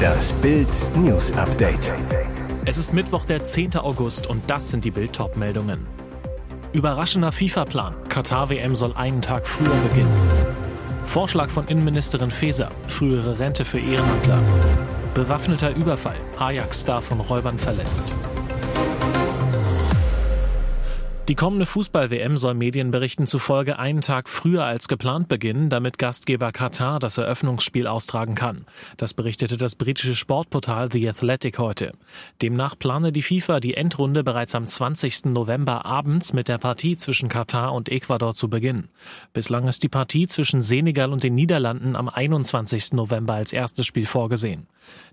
Das Bild News Update. Es ist Mittwoch, der 10. August und das sind die Bild meldungen Überraschender FIFA-Plan. Katar-WM soll einen Tag früher beginnen. Vorschlag von Innenministerin Faeser. Frühere Rente für Ehrenamtler. Bewaffneter Überfall. Ajax-Star von Räubern verletzt. Die kommende Fußball-WM soll Medienberichten zufolge einen Tag früher als geplant beginnen, damit Gastgeber Katar das Eröffnungsspiel austragen kann. Das berichtete das britische Sportportal The Athletic heute. Demnach plane die FIFA die Endrunde bereits am 20. November abends mit der Partie zwischen Katar und Ecuador zu beginnen. Bislang ist die Partie zwischen Senegal und den Niederlanden am 21. November als erstes Spiel vorgesehen.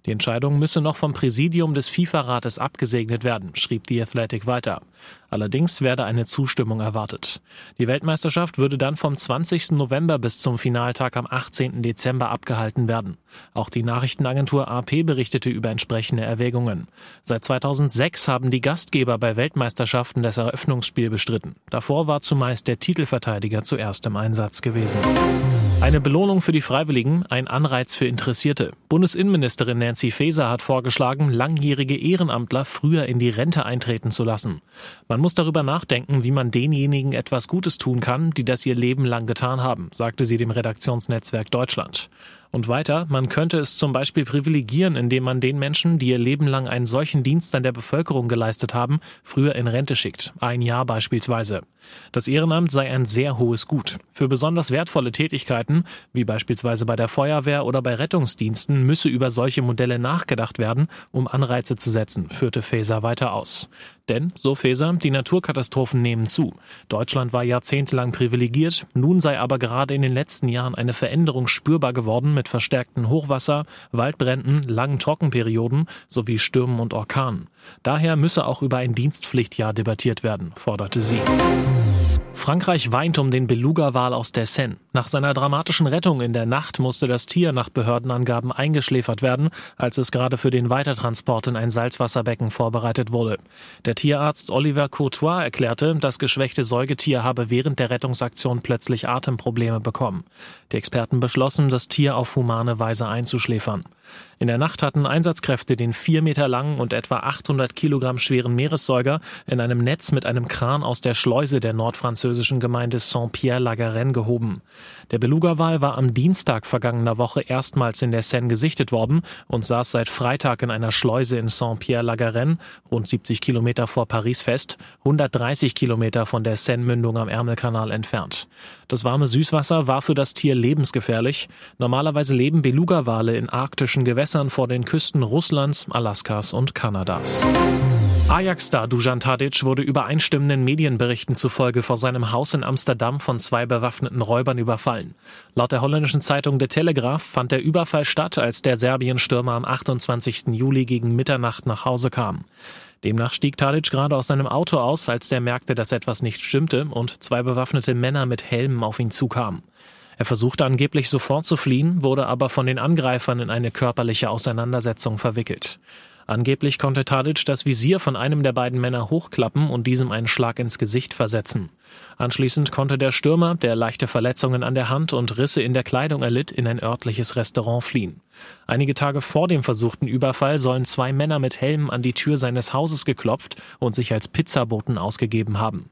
Die Entscheidung müsse noch vom Präsidium des FIFA-Rates abgesegnet werden, schrieb The Athletic weiter. Allerdings werde eine Zustimmung erwartet. Die Weltmeisterschaft würde dann vom 20. November bis zum Finaltag am 18. Dezember abgehalten werden. Auch die Nachrichtenagentur AP berichtete über entsprechende Erwägungen. Seit 2006 haben die Gastgeber bei Weltmeisterschaften das Eröffnungsspiel bestritten. Davor war zumeist der Titelverteidiger zuerst im Einsatz gewesen. Eine Belohnung für die Freiwilligen, ein Anreiz für Interessierte. Bundesinnenministerin Nancy Faeser hat vorgeschlagen, langjährige Ehrenamtler früher in die Rente eintreten zu lassen. Man muss darüber nachdenken, wie man denjenigen etwas Gutes tun kann, die das ihr Leben lang getan haben, sagte sie dem Redaktionsnetzwerk Deutschland. Und weiter, man könnte es zum Beispiel privilegieren, indem man den Menschen, die ihr Leben lang einen solchen Dienst an der Bevölkerung geleistet haben, früher in Rente schickt. Ein Jahr beispielsweise. Das Ehrenamt sei ein sehr hohes Gut. Für besonders wertvolle Tätigkeiten, wie beispielsweise bei der Feuerwehr oder bei Rettungsdiensten, müsse über solche Modelle nachgedacht werden, um Anreize zu setzen, führte Faeser weiter aus. Denn, so Faeser, die Naturkatastrophen nehmen zu. Deutschland war jahrzehntelang privilegiert, nun sei aber gerade in den letzten Jahren eine Veränderung spürbar geworden mit verstärkten Hochwasser, Waldbränden, langen Trockenperioden sowie Stürmen und Orkanen. Daher müsse auch über ein Dienstpflichtjahr debattiert werden, forderte sie. Frankreich weint um den Beluga-Wal aus der Seine. Nach seiner dramatischen Rettung in der Nacht musste das Tier nach Behördenangaben eingeschläfert werden, als es gerade für den Weitertransport in ein Salzwasserbecken vorbereitet wurde. Der Tierarzt Oliver Courtois erklärte, das geschwächte Säugetier habe während der Rettungsaktion plötzlich Atemprobleme bekommen. Die Experten beschlossen, das Tier auf humane Weise einzuschläfern. In der Nacht hatten Einsatzkräfte den vier Meter langen und etwa 800 Kilogramm schweren Meeressäuger in einem Netz mit einem Kran aus der Schleuse der nordfranzösischen Gemeinde Saint-Pierre-la-Garenne gehoben. Der Beluga-Wal war am Dienstag vergangener Woche erstmals in der Seine gesichtet worden und saß seit Freitag in einer Schleuse in Saint-Pierre-la-Garenne, rund 70 Kilometer vor Paris fest, 130 Kilometer von der Seine-Mündung am Ärmelkanal entfernt. Das warme Süßwasser war für das Tier lebensgefährlich. Normalerweise leben Beluga-Wale in arktischen Gewässern vor den Küsten Russlands, Alaskas und Kanadas. Ajax-Star Dujan Tadic wurde übereinstimmenden Medienberichten zufolge vor seinem Haus in Amsterdam von zwei bewaffneten Räubern überfallen. Laut der holländischen Zeitung The Telegraph fand der Überfall statt, als der Serbien-Stürmer am 28. Juli gegen Mitternacht nach Hause kam. Demnach stieg Tadic gerade aus seinem Auto aus, als der merkte, dass etwas nicht stimmte und zwei bewaffnete Männer mit Helmen auf ihn zukamen. Er versuchte angeblich sofort zu fliehen, wurde aber von den Angreifern in eine körperliche Auseinandersetzung verwickelt. Angeblich konnte Tadic das Visier von einem der beiden Männer hochklappen und diesem einen Schlag ins Gesicht versetzen. Anschließend konnte der Stürmer, der leichte Verletzungen an der Hand und Risse in der Kleidung erlitt, in ein örtliches Restaurant fliehen. Einige Tage vor dem versuchten Überfall sollen zwei Männer mit Helmen an die Tür seines Hauses geklopft und sich als Pizzaboten ausgegeben haben.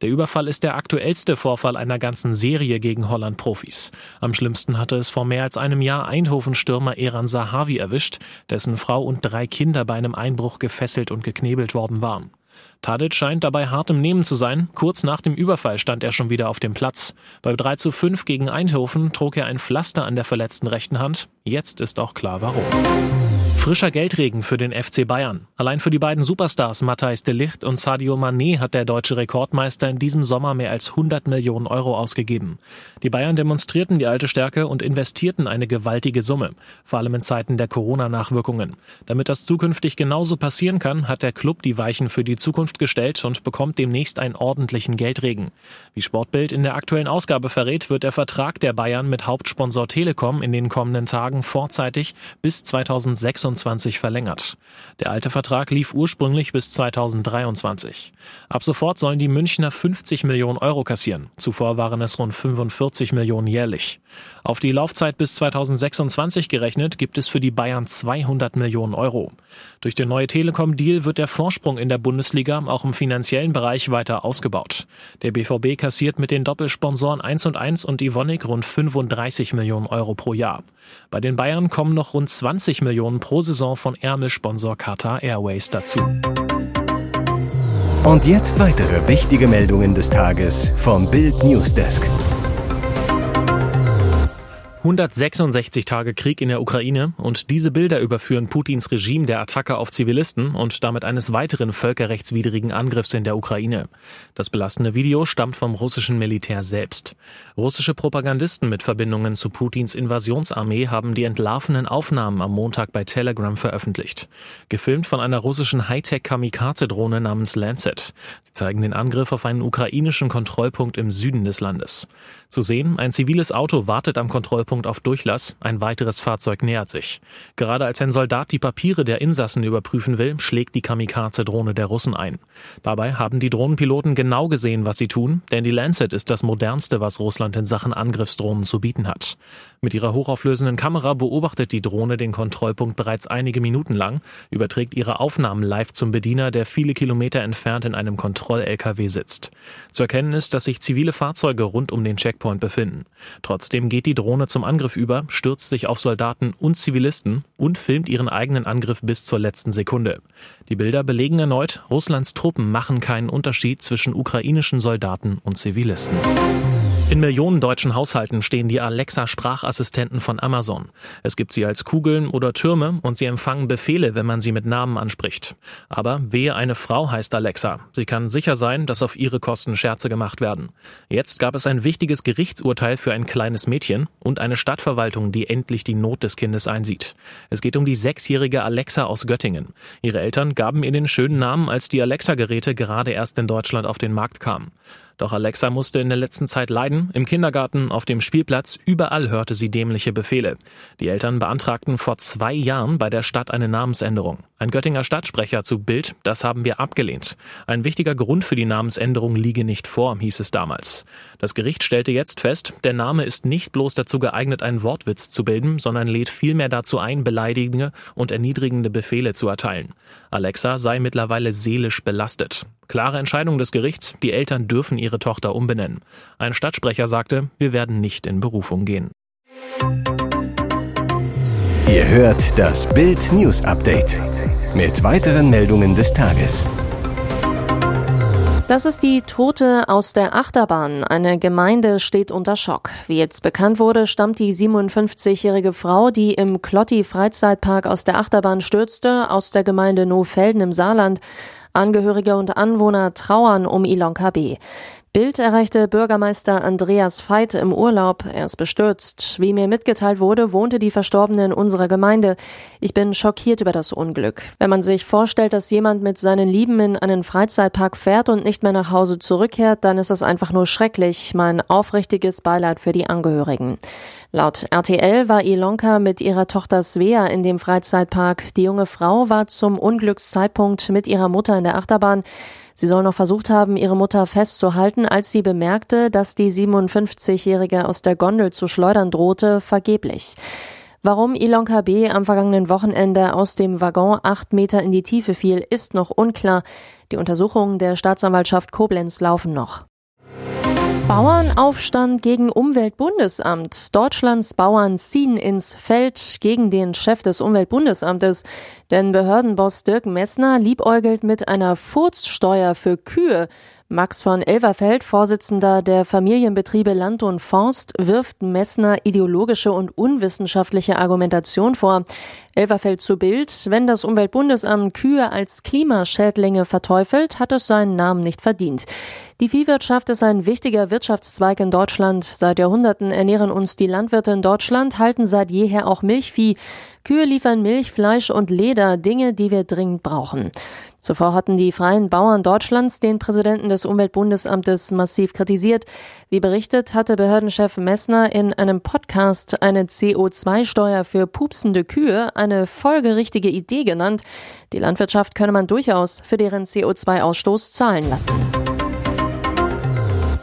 Der Überfall ist der aktuellste Vorfall einer ganzen Serie gegen Holland-Profis. Am schlimmsten hatte es vor mehr als einem Jahr Eindhoven-Stürmer Eran Sahavi erwischt, dessen Frau und drei Kinder bei einem Einbruch gefesselt und geknebelt worden waren. Tadic scheint dabei hart im Nehmen zu sein. Kurz nach dem Überfall stand er schon wieder auf dem Platz. Bei 3 zu 5 gegen Eindhoven trug er ein Pflaster an der verletzten rechten Hand. Jetzt ist auch klar warum. Frischer Geldregen für den FC Bayern. Allein für die beiden Superstars Matthijs de Ligt und Sadio Mané hat der deutsche Rekordmeister in diesem Sommer mehr als 100 Millionen Euro ausgegeben. Die Bayern demonstrierten die alte Stärke und investierten eine gewaltige Summe, vor allem in Zeiten der Corona-Nachwirkungen. Damit das zukünftig genauso passieren kann, hat der Club die Weichen für die Zukunft gestellt und bekommt demnächst einen ordentlichen Geldregen. Wie Sportbild in der aktuellen Ausgabe verrät, wird der Vertrag der Bayern mit Hauptsponsor Telekom in den kommenden Tagen vorzeitig bis 2026 2024 verlängert. Der alte Vertrag lief ursprünglich bis 2023. Ab sofort sollen die Münchner 50 Millionen Euro kassieren. Zuvor waren es rund 45 Millionen jährlich. Auf die Laufzeit bis 2026 gerechnet gibt es für die Bayern 200 Millionen Euro. Durch den neue Telekom-Deal wird der Vorsprung in der Bundesliga auch im finanziellen Bereich weiter ausgebaut. Der BVB kassiert mit den Doppelsponsoren 1 und 1 und Ivonik rund 35 Millionen Euro pro Jahr. Bei den Bayern kommen noch rund 20 Millionen pro Saison von Ärmelsponsor Qatar Airways dazu. Und jetzt weitere wichtige Meldungen des Tages vom Bild Newsdesk. 166 Tage Krieg in der Ukraine und diese Bilder überführen Putins Regime der Attacke auf Zivilisten und damit eines weiteren völkerrechtswidrigen Angriffs in der Ukraine. Das belastende Video stammt vom russischen Militär selbst. Russische Propagandisten mit Verbindungen zu Putins Invasionsarmee haben die entlarvenen Aufnahmen am Montag bei Telegram veröffentlicht. Gefilmt von einer russischen Hightech-Kamikaze-Drohne namens Lancet. Sie zeigen den Angriff auf einen ukrainischen Kontrollpunkt im Süden des Landes. Zu sehen, ein ziviles Auto wartet am Kontrollpunkt Kontrollpunkt auf Durchlass, ein weiteres Fahrzeug nähert sich. Gerade als ein Soldat die Papiere der Insassen überprüfen will, schlägt die Kamikaze-Drohne der Russen ein. Dabei haben die Drohnenpiloten genau gesehen, was sie tun, denn die Lancet ist das modernste, was Russland in Sachen Angriffsdrohnen zu bieten hat. Mit ihrer hochauflösenden Kamera beobachtet die Drohne den Kontrollpunkt bereits einige Minuten lang, überträgt ihre Aufnahmen live zum Bediener, der viele Kilometer entfernt in einem Kontroll-LKW sitzt. Zu erkennen ist, dass sich zivile Fahrzeuge rund um den Checkpoint befinden. Trotzdem geht die Drohne zum Angriff über, stürzt sich auf Soldaten und Zivilisten und filmt ihren eigenen Angriff bis zur letzten Sekunde. Die Bilder belegen erneut, Russlands Truppen machen keinen Unterschied zwischen ukrainischen Soldaten und Zivilisten. In Millionen deutschen Haushalten stehen die Alexa-Sprachassistenten von Amazon. Es gibt sie als Kugeln oder Türme und sie empfangen Befehle, wenn man sie mit Namen anspricht. Aber wehe eine Frau heißt Alexa. Sie kann sicher sein, dass auf ihre Kosten Scherze gemacht werden. Jetzt gab es ein wichtiges Gerichtsurteil für ein kleines Mädchen und eine Stadtverwaltung, die endlich die Not des Kindes einsieht. Es geht um die sechsjährige Alexa aus Göttingen. Ihre Eltern gaben ihr den schönen Namen, als die Alexa-Geräte gerade erst in Deutschland auf den Markt kamen. Doch Alexa musste in der letzten Zeit leiden. Im Kindergarten, auf dem Spielplatz, überall hörte sie dämliche Befehle. Die Eltern beantragten vor zwei Jahren bei der Stadt eine Namensänderung. Ein Göttinger Stadtsprecher zu Bild, das haben wir abgelehnt. Ein wichtiger Grund für die Namensänderung liege nicht vor, hieß es damals. Das Gericht stellte jetzt fest, der Name ist nicht bloß dazu geeignet, einen Wortwitz zu bilden, sondern lädt vielmehr dazu ein, beleidigende und erniedrigende Befehle zu erteilen. Alexa sei mittlerweile seelisch belastet. Klare Entscheidung des Gerichts, die Eltern dürfen ihre Tochter umbenennen. Ein Stadtsprecher sagte, wir werden nicht in Berufung gehen. Ihr hört das Bild News Update mit weiteren Meldungen des Tages. Das ist die Tote aus der Achterbahn. Eine Gemeinde steht unter Schock. Wie jetzt bekannt wurde, stammt die 57-jährige Frau, die im Klotti Freizeitpark aus der Achterbahn stürzte, aus der Gemeinde Nohfelden im Saarland. Angehörige und Anwohner trauern um Ilonka B. Bild erreichte Bürgermeister Andreas Veit im Urlaub. Er ist bestürzt. Wie mir mitgeteilt wurde, wohnte die Verstorbene in unserer Gemeinde. Ich bin schockiert über das Unglück. Wenn man sich vorstellt, dass jemand mit seinen Lieben in einen Freizeitpark fährt und nicht mehr nach Hause zurückkehrt, dann ist das einfach nur schrecklich. Mein aufrichtiges Beileid für die Angehörigen. Laut RTL war Ilonka mit ihrer Tochter Svea in dem Freizeitpark. Die junge Frau war zum Unglückszeitpunkt mit ihrer Mutter in der Achterbahn. Sie soll noch versucht haben, ihre Mutter festzuhalten, als sie bemerkte, dass die 57-Jährige aus der Gondel zu schleudern drohte, vergeblich. Warum Ilonka B. am vergangenen Wochenende aus dem Waggon acht Meter in die Tiefe fiel, ist noch unklar. Die Untersuchungen der Staatsanwaltschaft Koblenz laufen noch. Bauernaufstand gegen Umweltbundesamt. Deutschlands Bauern ziehen ins Feld gegen den Chef des Umweltbundesamtes. Denn Behördenboss Dirk Messner liebäugelt mit einer Furzsteuer für Kühe. Max von Elverfeld, Vorsitzender der Familienbetriebe Land und Forst, wirft Messner ideologische und unwissenschaftliche Argumentation vor. Elverfeld zu Bild, wenn das Umweltbundesamt Kühe als Klimaschädlinge verteufelt, hat es seinen Namen nicht verdient. Die Viehwirtschaft ist ein wichtiger Wirtschaftszweig in Deutschland. Seit Jahrhunderten ernähren uns die Landwirte in Deutschland, halten seit jeher auch Milchvieh. Kühe liefern Milch, Fleisch und Leder Dinge, die wir dringend brauchen. Zuvor hatten die Freien Bauern Deutschlands den Präsidenten des Umweltbundesamtes massiv kritisiert. Wie berichtet, hatte Behördenchef Messner in einem Podcast eine CO2-Steuer für pupsende Kühe eine folgerichtige Idee genannt. Die Landwirtschaft könne man durchaus für deren CO2-Ausstoß zahlen lassen.